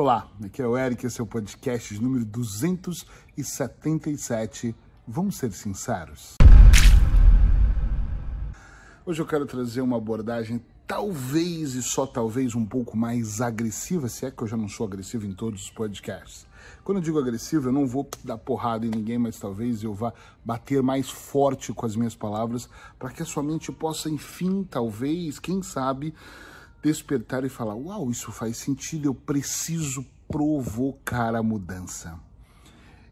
Olá, aqui é o Eric, esse é o podcast número 277. Vamos ser sinceros? Hoje eu quero trazer uma abordagem talvez e só talvez um pouco mais agressiva, se é que eu já não sou agressivo em todos os podcasts. Quando eu digo agressivo, eu não vou dar porrada em ninguém, mas talvez eu vá bater mais forte com as minhas palavras para que a sua mente possa, enfim, talvez, quem sabe, despertar e falar: Uau, isso faz sentido, eu preciso provocar a mudança.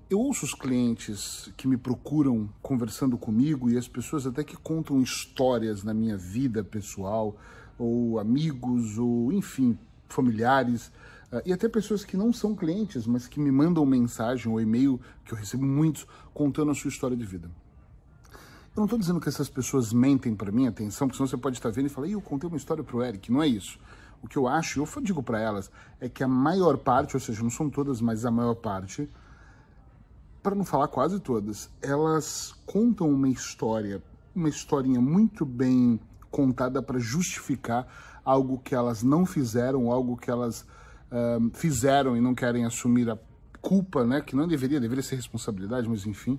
Eu ouço os clientes que me procuram conversando comigo e as pessoas até que contam histórias na minha vida pessoal, ou amigos, ou enfim, familiares, uh, e até pessoas que não são clientes, mas que me mandam mensagem ou e-mail, que eu recebo muitos, contando a sua história de vida. Eu não estou dizendo que essas pessoas mentem para mim, atenção, porque senão você pode estar vendo e falar, eu contei uma história para o Eric, não é isso. O que eu acho, eu digo para elas, é que a maior parte, ou seja, não são todas, mas a maior parte, para não falar quase todas, elas contam uma história, uma historinha muito bem contada para justificar algo que elas não fizeram, algo que elas uh, fizeram e não querem assumir a culpa, né? Que não deveria, deveria ser responsabilidade, mas enfim.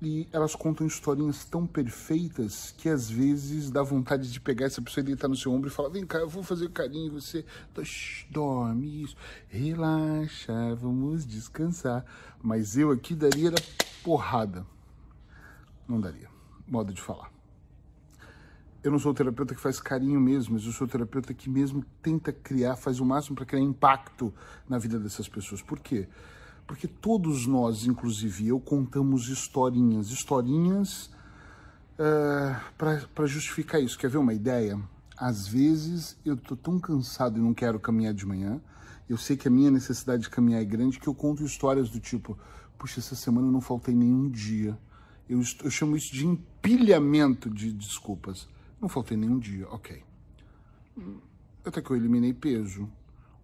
E elas contam historinhas tão perfeitas que às vezes dá vontade de pegar essa pessoa e deitar no seu ombro e falar: Vem cá, eu vou fazer carinho em você. Dorme, isso, relaxa, vamos descansar. Mas eu aqui daria porrada. Não daria. Modo de falar. Eu não sou o terapeuta que faz carinho mesmo, mas eu sou o terapeuta que mesmo tenta criar, faz o máximo para criar impacto na vida dessas pessoas. Por quê? Porque todos nós, inclusive eu, contamos historinhas, historinhas uh, para justificar isso. Quer ver uma ideia? Às vezes eu tô tão cansado e não quero caminhar de manhã. Eu sei que a minha necessidade de caminhar é grande que eu conto histórias do tipo: puxa, essa semana eu não faltei nenhum dia. Eu, eu chamo isso de empilhamento de desculpas. Não faltei nenhum dia, ok. Até que eu eliminei peso.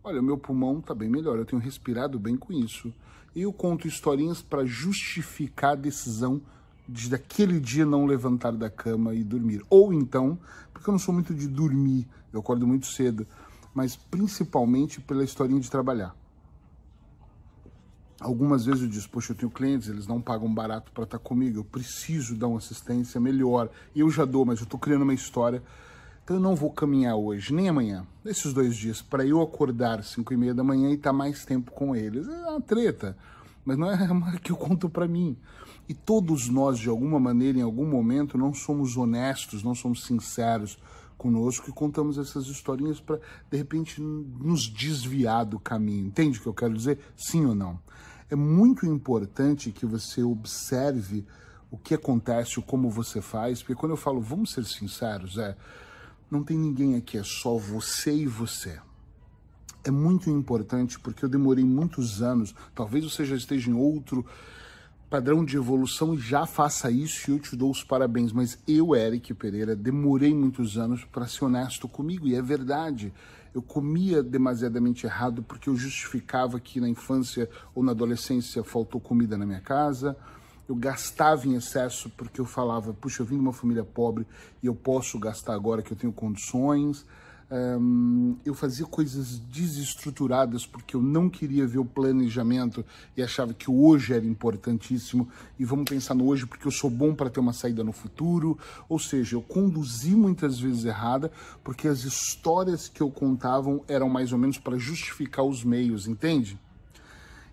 Olha, meu pulmão está bem melhor, eu tenho respirado bem com isso. E eu conto historinhas para justificar a decisão de daquele dia não levantar da cama e dormir. Ou então, porque eu não sou muito de dormir, eu acordo muito cedo, mas principalmente pela historinha de trabalhar. Algumas vezes eu disse, poxa, eu tenho clientes, eles não pagam barato para estar tá comigo, eu preciso dar uma assistência melhor. Eu já dou, mas eu estou criando uma história então eu não vou caminhar hoje, nem amanhã, esses dois dias, para eu acordar 5 e meia da manhã e estar tá mais tempo com eles. É uma treta, mas não é uma que eu conto para mim. E todos nós, de alguma maneira, em algum momento, não somos honestos, não somos sinceros conosco e contamos essas historinhas para, de repente, nos desviar do caminho. Entende o que eu quero dizer? Sim ou não? É muito importante que você observe o que acontece, como você faz, porque quando eu falo, vamos ser sinceros, é não tem ninguém aqui, é só você e você. É muito importante porque eu demorei muitos anos, talvez você já esteja em outro padrão de evolução e já faça isso e eu te dou os parabéns, mas eu, Eric Pereira, demorei muitos anos para ser honesto comigo e é verdade. Eu comia demasiadamente errado porque eu justificava que na infância ou na adolescência faltou comida na minha casa, eu gastava em excesso porque eu falava, puxa, eu vim de uma família pobre e eu posso gastar agora que eu tenho condições. Um, eu fazia coisas desestruturadas porque eu não queria ver o planejamento e achava que hoje era importantíssimo e vamos pensar no hoje porque eu sou bom para ter uma saída no futuro. Ou seja, eu conduzi muitas vezes errada porque as histórias que eu contavam eram mais ou menos para justificar os meios, entende?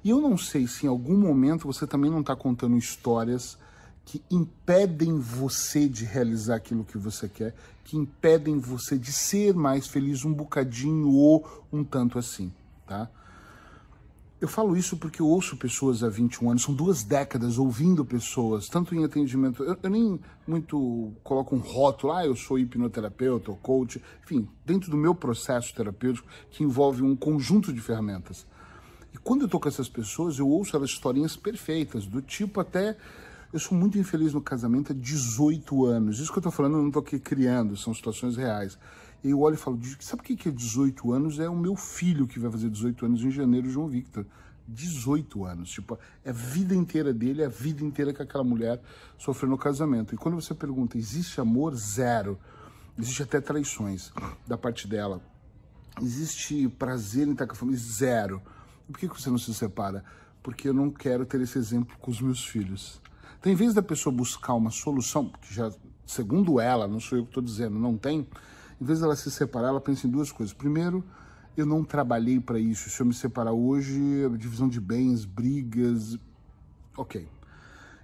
E eu não sei se em algum momento você também não está contando histórias que impedem você de realizar aquilo que você quer, que impedem você de ser mais feliz um bocadinho ou um tanto assim, tá? Eu falo isso porque eu ouço pessoas há 21 anos, são duas décadas ouvindo pessoas, tanto em atendimento. Eu, eu nem muito coloco um rótulo, ah, eu sou hipnoterapeuta ou coach, enfim, dentro do meu processo terapêutico que envolve um conjunto de ferramentas. E quando eu tô com essas pessoas, eu ouço elas historinhas perfeitas, do tipo até. Eu sou muito infeliz no casamento há 18 anos. Isso que eu tô falando, eu não tô aqui criando, são situações reais. E eu olho e falo, sabe o que é 18 anos? É o meu filho que vai fazer 18 anos em janeiro, João Victor. 18 anos. Tipo, é a vida inteira dele, é a vida inteira que aquela mulher sofreu no casamento. E quando você pergunta, existe amor? Zero. Existe até traições da parte dela Existe prazer em estar com a família? Zero. Por que você não se separa? Porque eu não quero ter esse exemplo com os meus filhos. Então, em vez da pessoa buscar uma solução, que já, segundo ela, não sou eu que estou dizendo, não tem, em vez dela se separar, ela pensa em duas coisas. Primeiro, eu não trabalhei para isso. Se eu me separar hoje, divisão de bens, brigas, ok.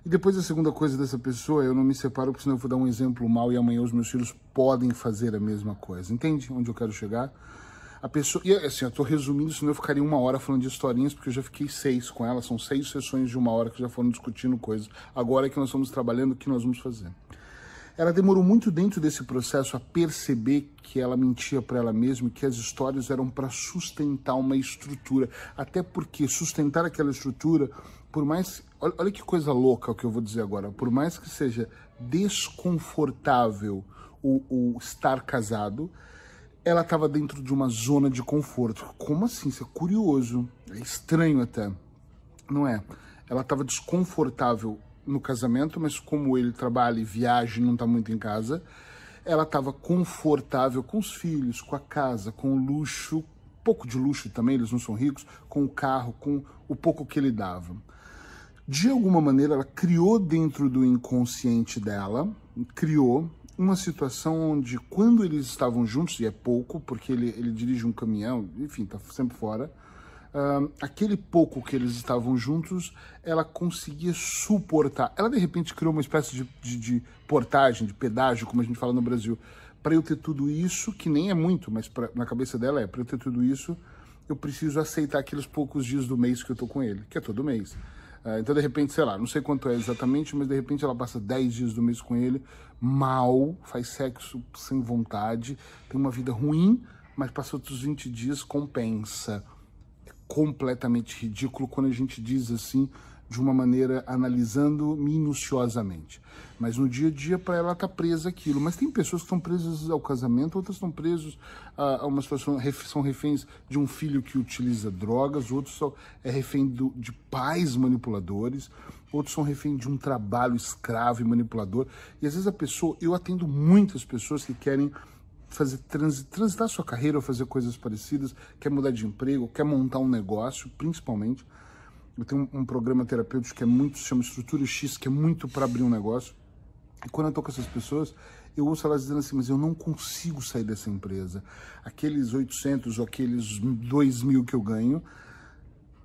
E depois a segunda coisa dessa pessoa, eu não me separo porque senão eu vou dar um exemplo mal e amanhã os meus filhos podem fazer a mesma coisa. Entende onde eu quero chegar? A pessoa, e assim, eu tô resumindo, senão eu ficaria uma hora falando de historinhas, porque eu já fiquei seis com ela, são seis sessões de uma hora que já foram discutindo coisas. Agora é que nós estamos trabalhando, o que nós vamos fazer? Ela demorou muito dentro desse processo a perceber que ela mentia para ela mesma, que as histórias eram para sustentar uma estrutura. Até porque sustentar aquela estrutura, por mais. Olha, olha que coisa louca o que eu vou dizer agora. Por mais que seja desconfortável o, o estar casado, ela estava dentro de uma zona de conforto. Como assim? Isso é curioso. É estranho até. Não é? Ela estava desconfortável no casamento, mas como ele trabalha e viaja e não está muito em casa, ela estava confortável com os filhos, com a casa, com o luxo, pouco de luxo também, eles não são ricos, com o carro, com o pouco que ele dava. De alguma maneira, ela criou dentro do inconsciente dela, criou uma situação onde, quando eles estavam juntos, e é pouco, porque ele, ele dirige um caminhão, enfim, está sempre fora, uh, aquele pouco que eles estavam juntos, ela conseguia suportar. Ela, de repente, criou uma espécie de, de, de portagem, de pedágio, como a gente fala no Brasil. Para eu ter tudo isso, que nem é muito, mas pra, na cabeça dela é, para eu ter tudo isso, eu preciso aceitar aqueles poucos dias do mês que eu tô com ele, que é todo mês. Uh, então, de repente, sei lá, não sei quanto é exatamente, mas de repente ela passa 10 dias do mês com ele, mal, faz sexo sem vontade, tem uma vida ruim, mas passa outros 20 dias, compensa. Completamente ridículo quando a gente diz assim de uma maneira analisando minuciosamente. Mas no dia a dia, para ela, tá presa aquilo. Mas tem pessoas que estão presas ao casamento, outras estão presas a, uma situação, são reféns de um filho que utiliza drogas, outros são é refém do, de pais manipuladores, outros são refém de um trabalho escravo e manipulador. E às vezes a pessoa, eu atendo muitas pessoas que querem fazer transitar sua carreira ou fazer coisas parecidas, quer mudar de emprego, quer montar um negócio, principalmente. Eu tenho um, um programa terapêutico que é muito, se chama Estrutura X, que é muito para abrir um negócio. E quando eu tô com essas pessoas, eu ouço elas dizendo assim, mas eu não consigo sair dessa empresa. Aqueles 800 ou aqueles 2 mil que eu ganho,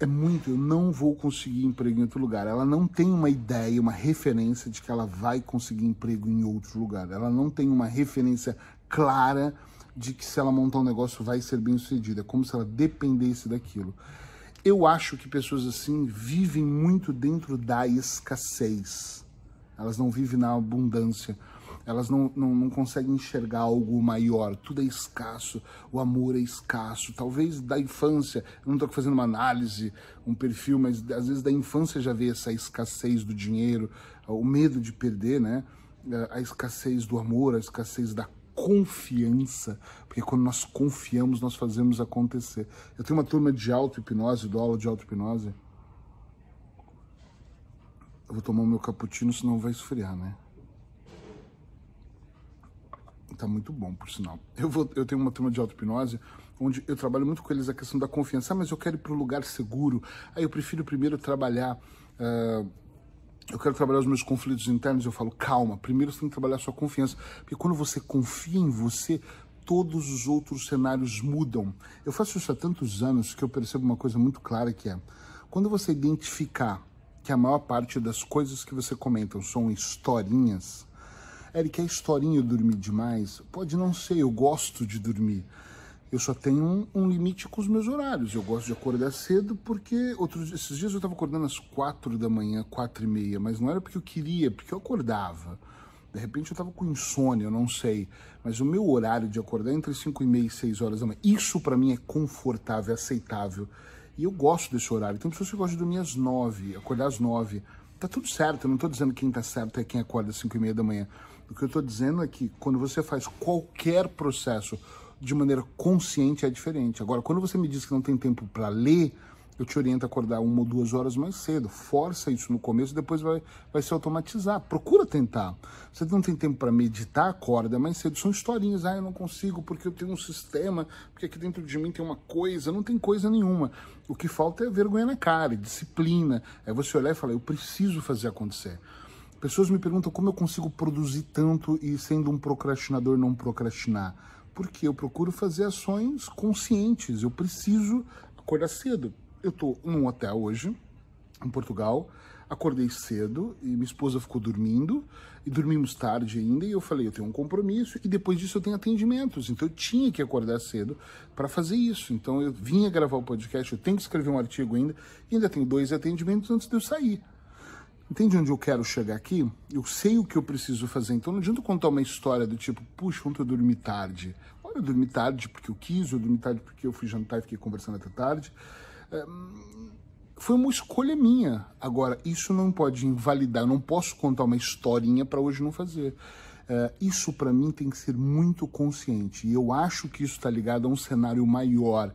é muito, eu não vou conseguir emprego em outro lugar. Ela não tem uma ideia, uma referência de que ela vai conseguir emprego em outro lugar. Ela não tem uma referência clara de que se ela montar um negócio vai ser bem sucedido. É como se ela dependesse daquilo. Eu acho que pessoas assim vivem muito dentro da escassez. Elas não vivem na abundância. Elas não, não, não conseguem enxergar algo maior. Tudo é escasso. O amor é escasso. Talvez da infância, eu não estou fazendo uma análise, um perfil, mas às vezes da infância já vê essa escassez do dinheiro, o medo de perder, né? A escassez do amor, a escassez da confiança, porque quando nós confiamos, nós fazemos acontecer. Eu tenho uma turma de auto-hipnose, do aula de auto-hipnose. Eu vou tomar o meu cappuccino, senão vai esfriar, né? Tá muito bom, por sinal. Eu, vou, eu tenho uma turma de auto-hipnose onde eu trabalho muito com eles a questão da confiança. Ah, mas eu quero ir para um lugar seguro. Aí eu prefiro primeiro trabalhar uh, eu quero trabalhar os meus conflitos internos, eu falo, calma, primeiro você tem que trabalhar a sua confiança. Porque quando você confia em você, todos os outros cenários mudam. Eu faço isso há tantos anos que eu percebo uma coisa muito clara que é, quando você identificar que a maior parte das coisas que você comenta são historinhas, Eric, é historinha eu dormir demais? Pode não ser, eu gosto de dormir eu só tenho um, um, limite com os meus horários. Eu gosto de acordar cedo porque outros esses dias eu estava acordando às quatro da manhã, quatro e meia, mas não era porque eu queria, porque eu acordava. De repente eu estava com insônia, eu não sei. Mas o meu horário de acordar é entre cinco e meia e seis horas da manhã. Isso para mim é confortável, é aceitável. E eu gosto desse horário. Tem pessoas que gostam de dormir às nove, acordar às nove. Tá tudo certo, eu não estou dizendo que quem tá certo é quem acorda às cinco e meia da manhã. O que eu estou dizendo é que quando você faz qualquer processo de maneira consciente é diferente. Agora, quando você me diz que não tem tempo para ler, eu te oriento a acordar uma ou duas horas mais cedo. Força isso no começo, depois vai, vai se automatizar. Procura tentar. Você não tem tempo para meditar, acorda mais cedo. São historinhas. Ah, eu não consigo porque eu tenho um sistema, porque aqui dentro de mim tem uma coisa. Não tem coisa nenhuma. O que falta é vergonha na cara, disciplina. É você olhar e falar, eu preciso fazer acontecer. Pessoas me perguntam como eu consigo produzir tanto e sendo um procrastinador não procrastinar. Porque eu procuro fazer ações conscientes. Eu preciso acordar cedo. Eu tô num hotel hoje, em Portugal, acordei cedo e minha esposa ficou dormindo. E dormimos tarde ainda. E eu falei, eu tenho um compromisso e depois disso eu tenho atendimentos, então eu tinha que acordar cedo para fazer isso. Então eu vinha gravar o podcast, eu tenho que escrever um artigo ainda. E ainda tenho dois atendimentos antes de eu sair. Entende onde eu quero chegar aqui? Eu sei o que eu preciso fazer, então não adianta contar uma história do tipo, puxa, ontem eu dormi tarde. Olha, eu dormi tarde porque eu quis, eu dormi tarde porque eu fui jantar e fiquei conversando até tarde foi uma escolha minha. Agora, isso não pode invalidar, eu não posso contar uma historinha para hoje não fazer. Uh, isso para mim tem que ser muito consciente. E eu acho que isso está ligado a um cenário maior.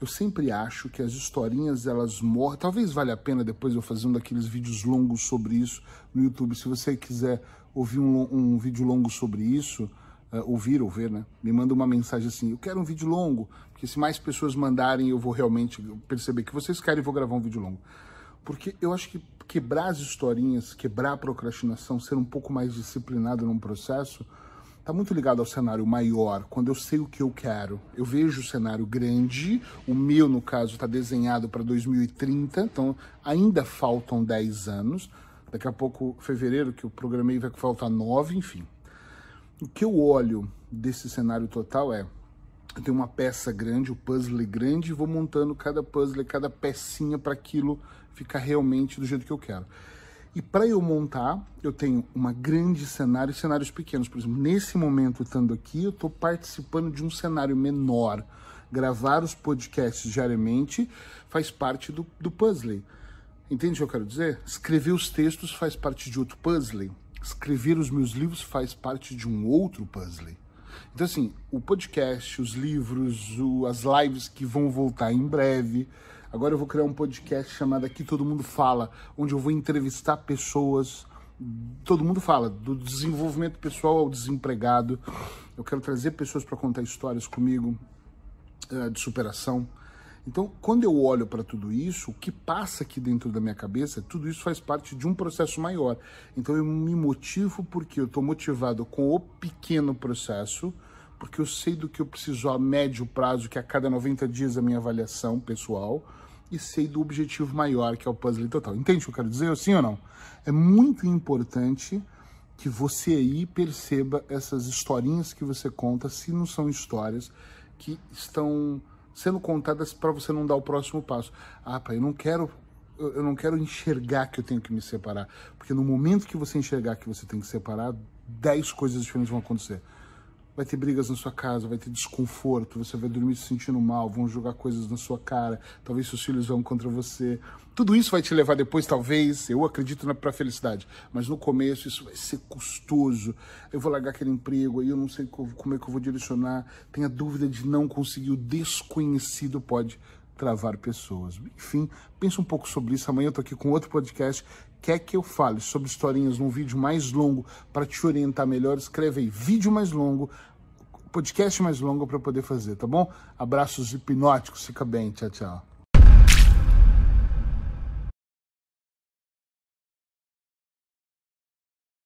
Eu sempre acho que as historinhas elas morrem. Talvez valha a pena depois eu fazer um daqueles vídeos longos sobre isso no YouTube. Se você quiser ouvir um, um vídeo longo sobre isso, uh, ouvir ou ver, né? Me manda uma mensagem assim, eu quero um vídeo longo, porque se mais pessoas mandarem, eu vou realmente perceber que vocês querem e vou gravar um vídeo longo. Porque eu acho que quebrar as historinhas, quebrar a procrastinação, ser um pouco mais disciplinado num processo, está muito ligado ao cenário maior, quando eu sei o que eu quero. Eu vejo o cenário grande, o meu, no caso, está desenhado para 2030, então ainda faltam 10 anos. Daqui a pouco, fevereiro, que eu programei, vai faltar 9, enfim. O que eu olho desse cenário total é eu tenho uma peça grande, o um puzzle grande, e vou montando cada puzzle, cada pecinha para aquilo ficar realmente do jeito que eu quero. E para eu montar, eu tenho uma grande cenário e cenários pequenos. Por exemplo, nesse momento, estando aqui, eu estou participando de um cenário menor. Gravar os podcasts diariamente faz parte do, do puzzle. Entende o que eu quero dizer? Escrever os textos faz parte de outro puzzle escrever os meus livros faz parte de um outro puzzle. Então, assim, o podcast, os livros, o, as lives que vão voltar em breve. Agora eu vou criar um podcast chamado Aqui Todo Mundo Fala, onde eu vou entrevistar pessoas. Todo mundo fala, do desenvolvimento pessoal ao desempregado. Eu quero trazer pessoas para contar histórias comigo uh, de superação. Então, quando eu olho para tudo isso, o que passa aqui dentro da minha cabeça, tudo isso faz parte de um processo maior. Então, eu me motivo porque eu estou motivado com o pequeno processo, porque eu sei do que eu preciso a médio prazo, que é a cada 90 dias a minha avaliação pessoal, e sei do objetivo maior, que é o puzzle total. Entende o que eu quero dizer? Sim ou não? É muito importante que você aí perceba essas historinhas que você conta, se não são histórias que estão sendo contadas para você não dar o próximo passo. Ah, pai, eu não quero eu não quero enxergar que eu tenho que me separar, porque no momento que você enxergar que você tem que separar, dez coisas diferentes vão acontecer vai ter brigas na sua casa, vai ter desconforto, você vai dormir se sentindo mal, vão jogar coisas na sua cara, talvez seus filhos vão contra você. Tudo isso vai te levar depois, talvez, eu acredito na pra felicidade, mas no começo isso vai ser custoso. Eu vou largar aquele emprego, aí eu não sei como é que eu vou direcionar, tenho a dúvida de não conseguir, o desconhecido pode travar pessoas. Enfim, pensa um pouco sobre isso. Amanhã eu tô aqui com outro podcast. Quer que eu fale sobre historinhas num vídeo mais longo para te orientar melhor? Escreve aí, vídeo mais longo, podcast mais longo para poder fazer, tá bom? Abraços hipnóticos, fica bem, tchau, tchau.